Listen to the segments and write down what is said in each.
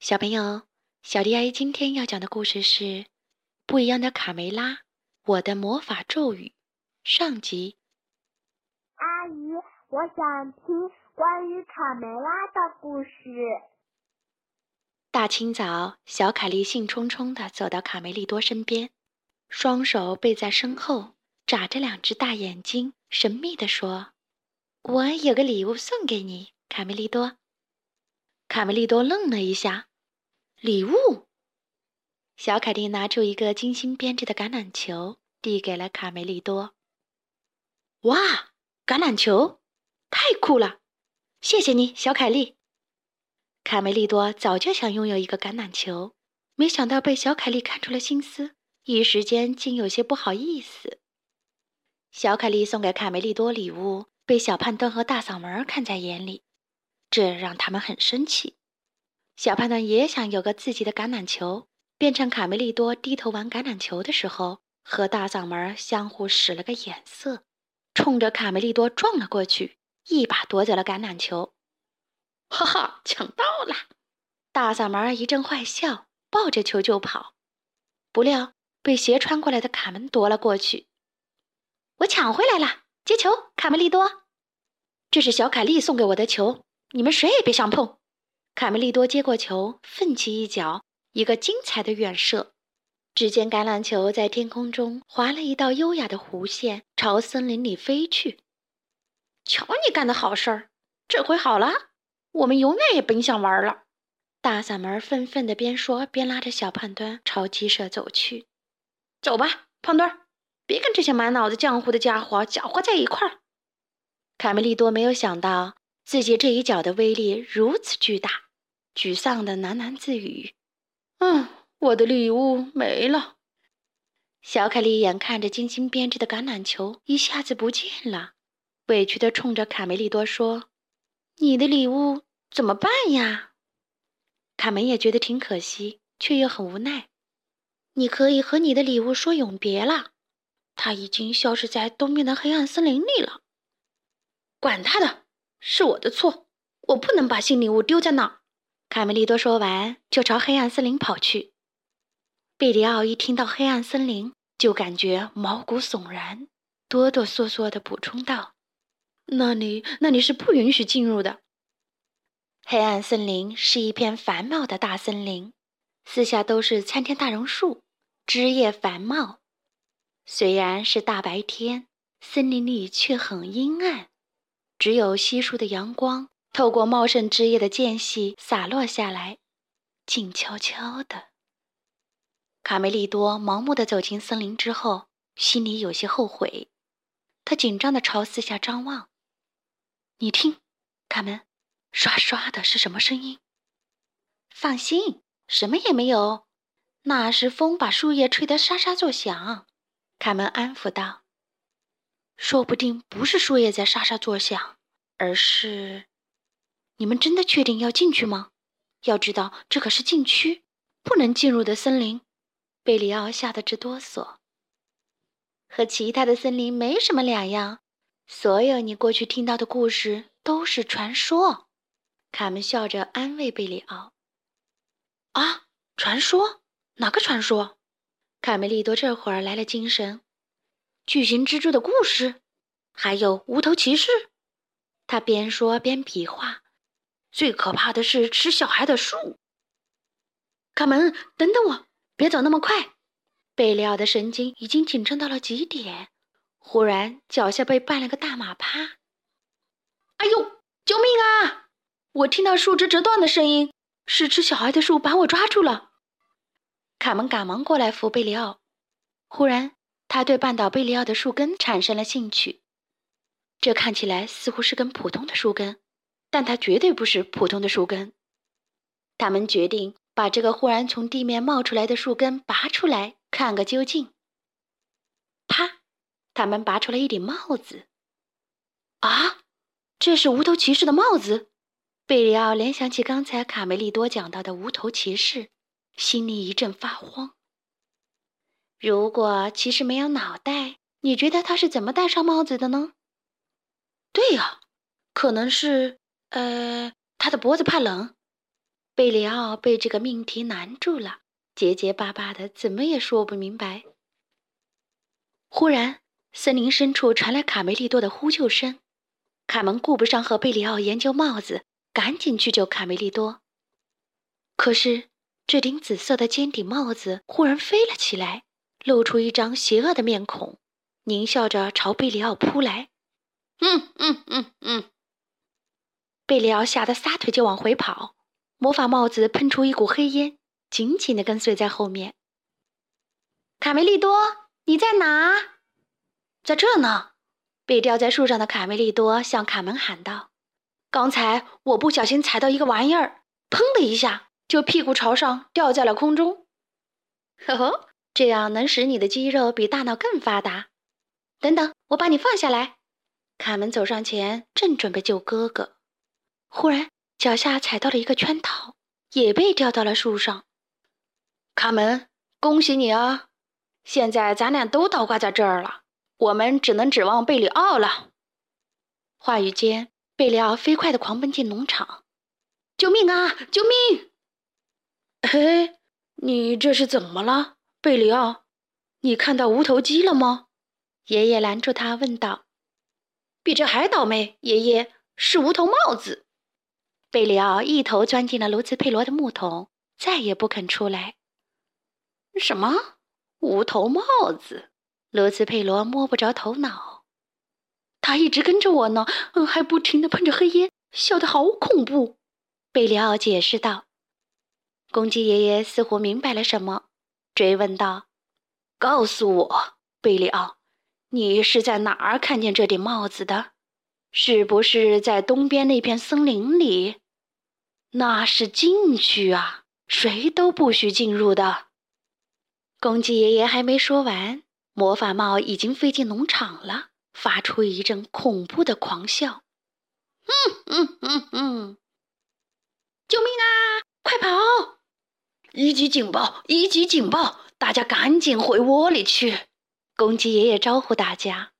小朋友，小迪阿姨今天要讲的故事是《不一样的卡梅拉》，我的魔法咒语上集。阿姨，我想听关于卡梅拉的故事。大清早，小凯莉兴冲冲地走到卡梅利多身边，双手背在身后，眨着两只大眼睛，神秘地说：“我有个礼物送给你，卡梅利多。”卡梅利多愣了一下。礼物。小凯蒂拿出一个精心编织的橄榄球，递给了卡梅利多。哇，橄榄球，太酷了！谢谢你，小凯莉。卡梅利多早就想拥有一个橄榄球，没想到被小凯莉看出了心思，一时间竟有些不好意思。小凯莉送给卡梅利多礼物，被小胖墩和大嗓门看在眼里，这让他们很生气。小胖墩也想有个自己的橄榄球，变成卡梅利多低头玩橄榄球的时候，和大嗓门相互使了个眼色，冲着卡梅利多撞了过去，一把夺走了橄榄球。哈哈，抢到了！大嗓门一阵坏笑，抱着球就跑，不料被斜穿过来的卡门夺了过去。我抢回来了，接球，卡梅利多。这是小凯莉送给我的球，你们谁也别想碰。卡梅利多接过球，奋起一脚，一个精彩的远射。只见橄榄球在天空中划了一道优雅的弧线，朝森林里飞去。瞧你干的好事儿！这回好了，我们永远也甭想玩了。大嗓门愤愤地边说边拉着小胖墩朝鸡舍走去。走吧，胖墩儿，别跟这些满脑子浆糊的家伙搅和在一块儿。卡梅利多没有想到自己这一脚的威力如此巨大。沮丧的喃喃自语：“嗯，我的礼物没了。”小凯莉眼看着精心编织的橄榄球一下子不见了，委屈的冲着卡梅利多说：“你的礼物怎么办呀？”卡门也觉得挺可惜，却又很无奈。你可以和你的礼物说永别了，它已经消失在东面的黑暗森林里了。管他的，是我的错，我不能把新礼物丢在那儿。卡梅利多说完，就朝黑暗森林跑去。贝里奥一听到黑暗森林，就感觉毛骨悚然，哆哆嗦嗦地补充道：“那里，那里是不允许进入的。黑暗森林是一片繁茂的大森林，四下都是参天大榕树，枝叶繁茂。虽然是大白天，森林里却很阴暗，只有稀疏的阳光。”透过茂盛枝叶的间隙洒落下来，静悄悄的。卡梅利多盲目的走进森林之后，心里有些后悔。他紧张的朝四下张望。你听，卡门，刷刷的是什么声音？放心，什么也没有，那是风把树叶吹得沙沙作响。卡门安抚道：“说不定不是树叶在沙沙作响，而是……”你们真的确定要进去吗？要知道，这可是禁区，不能进入的森林。贝里奥吓得直哆嗦。和其他的森林没什么两样，所有你过去听到的故事都是传说。卡门笑着安慰贝里奥。啊，传说？哪个传说？卡梅利多这会儿来了精神。巨型蜘蛛的故事，还有无头骑士。他边说边比划。最可怕的是吃小孩的树。卡门，等等我，别走那么快。贝里奥的神经已经紧张到了极点，忽然脚下被绊了个大马趴。哎呦，救命啊！我听到树枝折断的声音，是吃小孩的树把我抓住了。卡门赶忙过来扶贝里奥。忽然，他对绊倒贝里奥的树根产生了兴趣。这看起来似乎是根普通的树根。但它绝对不是普通的树根。他们决定把这个忽然从地面冒出来的树根拔出来，看个究竟。啪！他们拔出了一顶帽子。啊，这是无头骑士的帽子！贝里奥联想起刚才卡梅利多讲到的无头骑士，心里一阵发慌。如果骑士没有脑袋，你觉得他是怎么戴上帽子的呢？对呀，可能是。呃，他的脖子怕冷。贝里奥被这个命题难住了，结结巴巴的，怎么也说不明白。忽然，森林深处传来卡梅利多的呼救声。卡门顾不上和贝里奥研究帽子，赶紧去救卡梅利多。可是，这顶紫色的尖顶帽子忽然飞了起来，露出一张邪恶的面孔，狞笑着朝贝里奥扑来。嗯嗯嗯嗯！贝里奥吓得撒腿就往回跑，魔法帽子喷出一股黑烟，紧紧地跟随在后面。卡梅利多，你在哪？在这呢。被吊在树上的卡梅利多向卡门喊道：“刚才我不小心踩到一个玩意儿，砰的一下就屁股朝上掉在了空中。呵呵，这样能使你的肌肉比大脑更发达。等等，我把你放下来。”卡门走上前，正准备救哥哥，忽然脚下踩到了一个圈套，也被吊到了树上。卡门，恭喜你啊！现在咱俩都倒挂在这儿了。我们只能指望贝里奥了。话语间，贝里奥飞快地狂奔进农场，“救命啊！救命！”嘿，你这是怎么了，贝里奥？你看到无头鸡了吗？爷爷拦住他，问道。“比这还倒霉，爷爷是无头帽子。”贝里奥一头钻进了卢兹佩罗的木桶，再也不肯出来。什么？无头帽子？罗兹佩罗摸不着头脑，他一直跟着我呢，嗯还不停的喷着黑烟，笑得好恐怖。贝里奥解释道。公鸡爷爷似乎明白了什么，追问道：“告诉我，贝里奥，你是在哪儿看见这顶帽子的？是不是在东边那片森林里？那是禁区啊，谁都不许进入的。”公鸡爷爷还没说完。魔法帽已经飞进农场了，发出一阵恐怖的狂笑。嗯嗯嗯嗯！救命啊！快跑！一级警报！一级警报！大家赶紧回窝里去！公鸡爷爷招呼大家。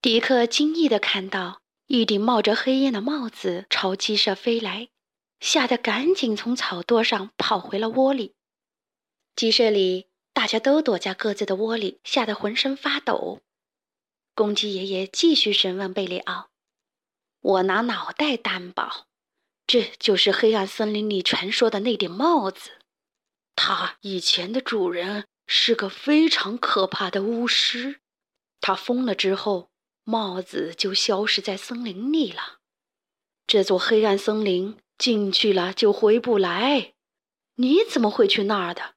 迪克惊异地看到一顶冒着黑烟的帽子朝鸡舍飞来，吓得赶紧从草垛上跑回了窝里。鸡舍里。大家都躲在各自的窝里，吓得浑身发抖。公鸡爷爷继续审问贝里奥：“我拿脑袋担保，这就是黑暗森林里传说的那顶帽子。它以前的主人是个非常可怕的巫师。他疯了之后，帽子就消失在森林里了。这座黑暗森林进去了就回不来。你怎么会去那儿的？”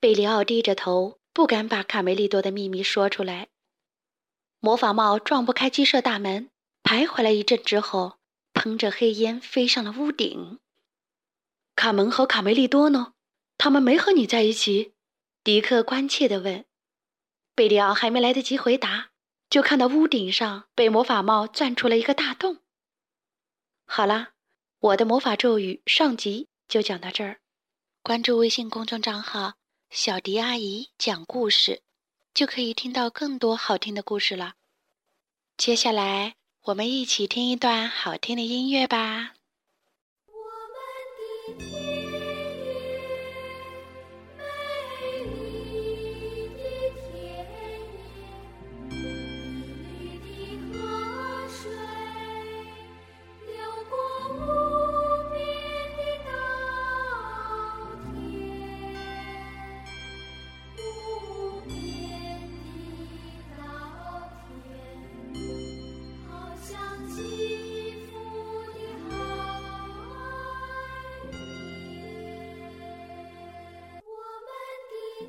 贝里奥低着头，不敢把卡梅利多的秘密说出来。魔法帽撞不开鸡舍大门，徘徊了一阵之后，喷着黑烟飞上了屋顶。卡门和卡梅利多呢？他们没和你在一起？迪克关切地问。贝里奥还没来得及回答，就看到屋顶上被魔法帽钻出了一个大洞。好啦，我的魔法咒语上集就讲到这儿。关注微信公众账号。小迪阿姨讲故事，就可以听到更多好听的故事了。接下来，我们一起听一段好听的音乐吧。我们的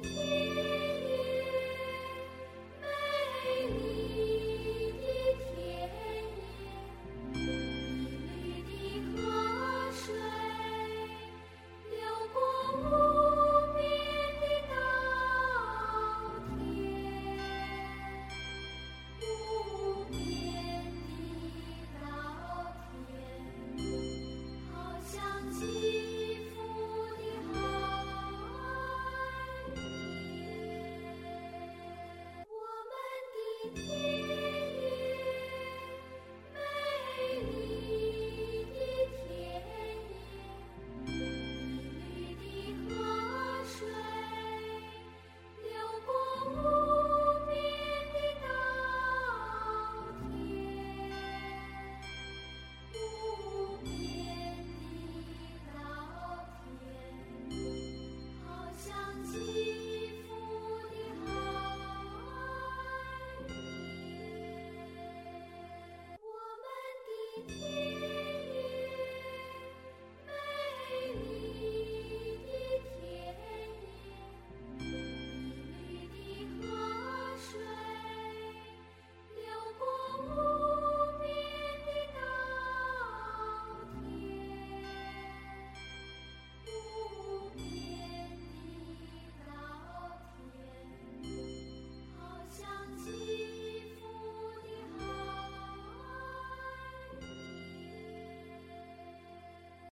Thank you.